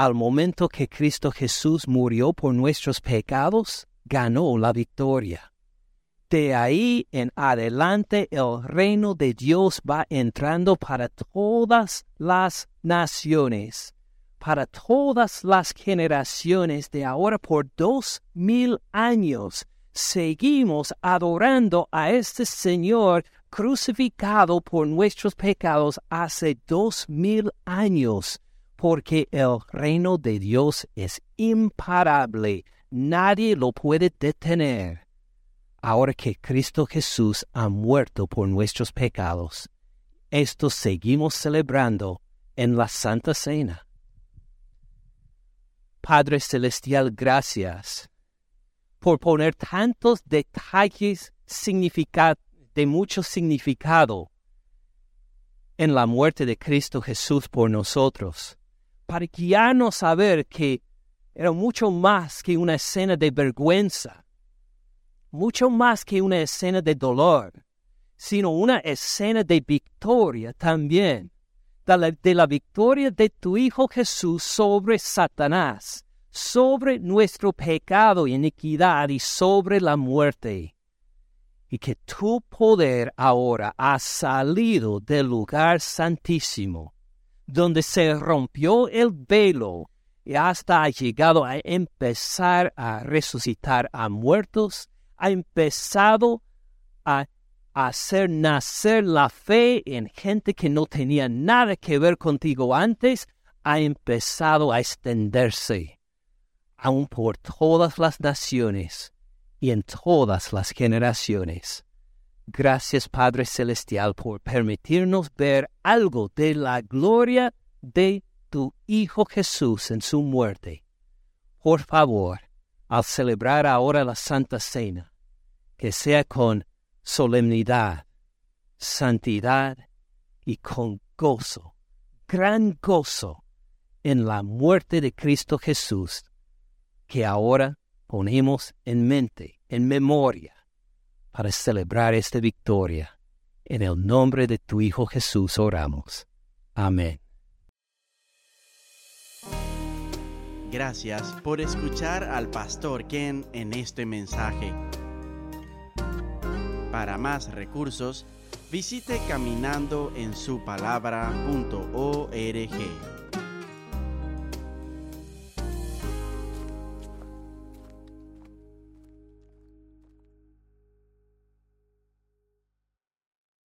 [SPEAKER 2] Al momento que Cristo Jesús murió por nuestros pecados, ganó la victoria. De ahí en adelante el reino de Dios va entrando para todas las naciones, para todas las generaciones de ahora por dos mil años. Seguimos adorando a este Señor crucificado por nuestros pecados hace dos mil años, porque el reino de Dios es imparable, nadie lo puede detener. Ahora que Cristo Jesús ha muerto por nuestros pecados, esto seguimos celebrando en la Santa Cena. Padre Celestial, gracias por poner tantos detalles de mucho significado en la muerte de Cristo Jesús por nosotros, a ver que era mucho más que una escena de vergüenza, mucho más que una escena de dolor, sino una escena de victoria también, de la, de la victoria de tu Hijo Jesús sobre Satanás, sobre nuestro pecado y iniquidad y sobre la muerte. Y que tu poder ahora ha salido del lugar santísimo, donde se rompió el velo y hasta ha llegado a empezar a resucitar a muertos, ha empezado a hacer nacer la fe en gente que no tenía nada que ver contigo antes, ha empezado a extenderse aún por todas las naciones y en todas las generaciones. Gracias Padre Celestial por permitirnos ver algo de la gloria de tu Hijo Jesús en su muerte. Por favor, al celebrar ahora la Santa Cena, que sea con solemnidad, santidad y con gozo, gran gozo en la muerte de Cristo Jesús, que ahora ponemos en mente, en memoria, para celebrar esta victoria. En el nombre de tu Hijo Jesús oramos. Amén.
[SPEAKER 1] Gracias por escuchar al pastor Ken en este mensaje. Para más recursos, visite caminandoensupalabra.org.